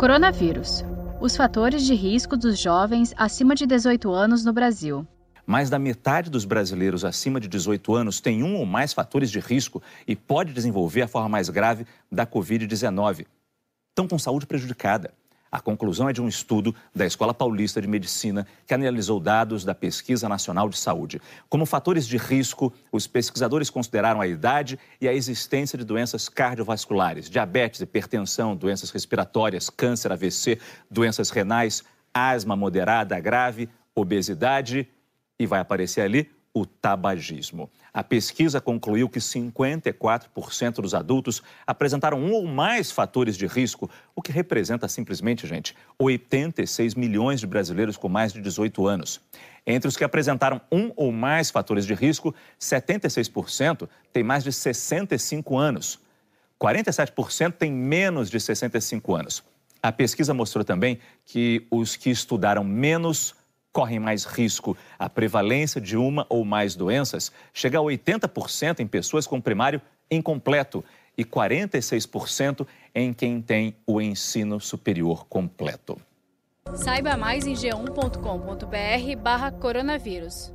Coronavírus. Os fatores de risco dos jovens acima de 18 anos no Brasil. Mais da metade dos brasileiros acima de 18 anos tem um ou mais fatores de risco e pode desenvolver a forma mais grave da Covid-19. Estão com saúde prejudicada. A conclusão é de um estudo da Escola Paulista de Medicina que analisou dados da Pesquisa Nacional de Saúde. Como fatores de risco, os pesquisadores consideraram a idade e a existência de doenças cardiovasculares, diabetes, hipertensão, doenças respiratórias, câncer, AVC, doenças renais, asma moderada, grave, obesidade e vai aparecer ali o tabagismo. A pesquisa concluiu que 54% dos adultos apresentaram um ou mais fatores de risco, o que representa simplesmente, gente, 86 milhões de brasileiros com mais de 18 anos. Entre os que apresentaram um ou mais fatores de risco, 76% têm mais de 65 anos. 47% têm menos de 65 anos. A pesquisa mostrou também que os que estudaram menos correm mais risco. A prevalência de uma ou mais doenças chega a 80% em pessoas com primário incompleto e 46% em quem tem o ensino superior completo. Saiba mais em g1.com.br/barra coronavírus.